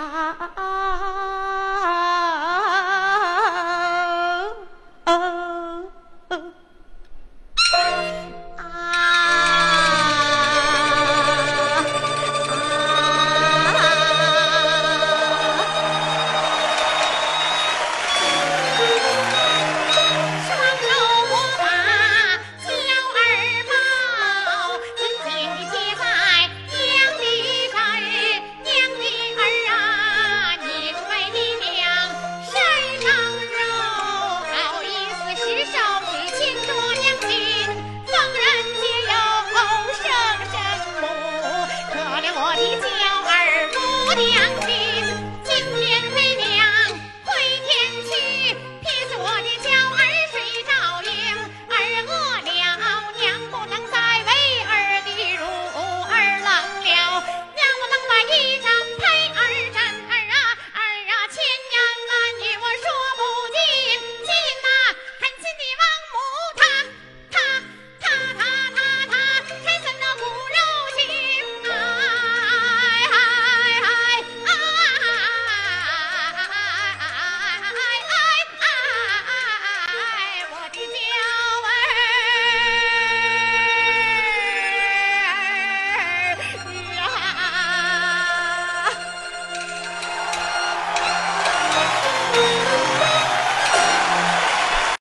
啊 Thì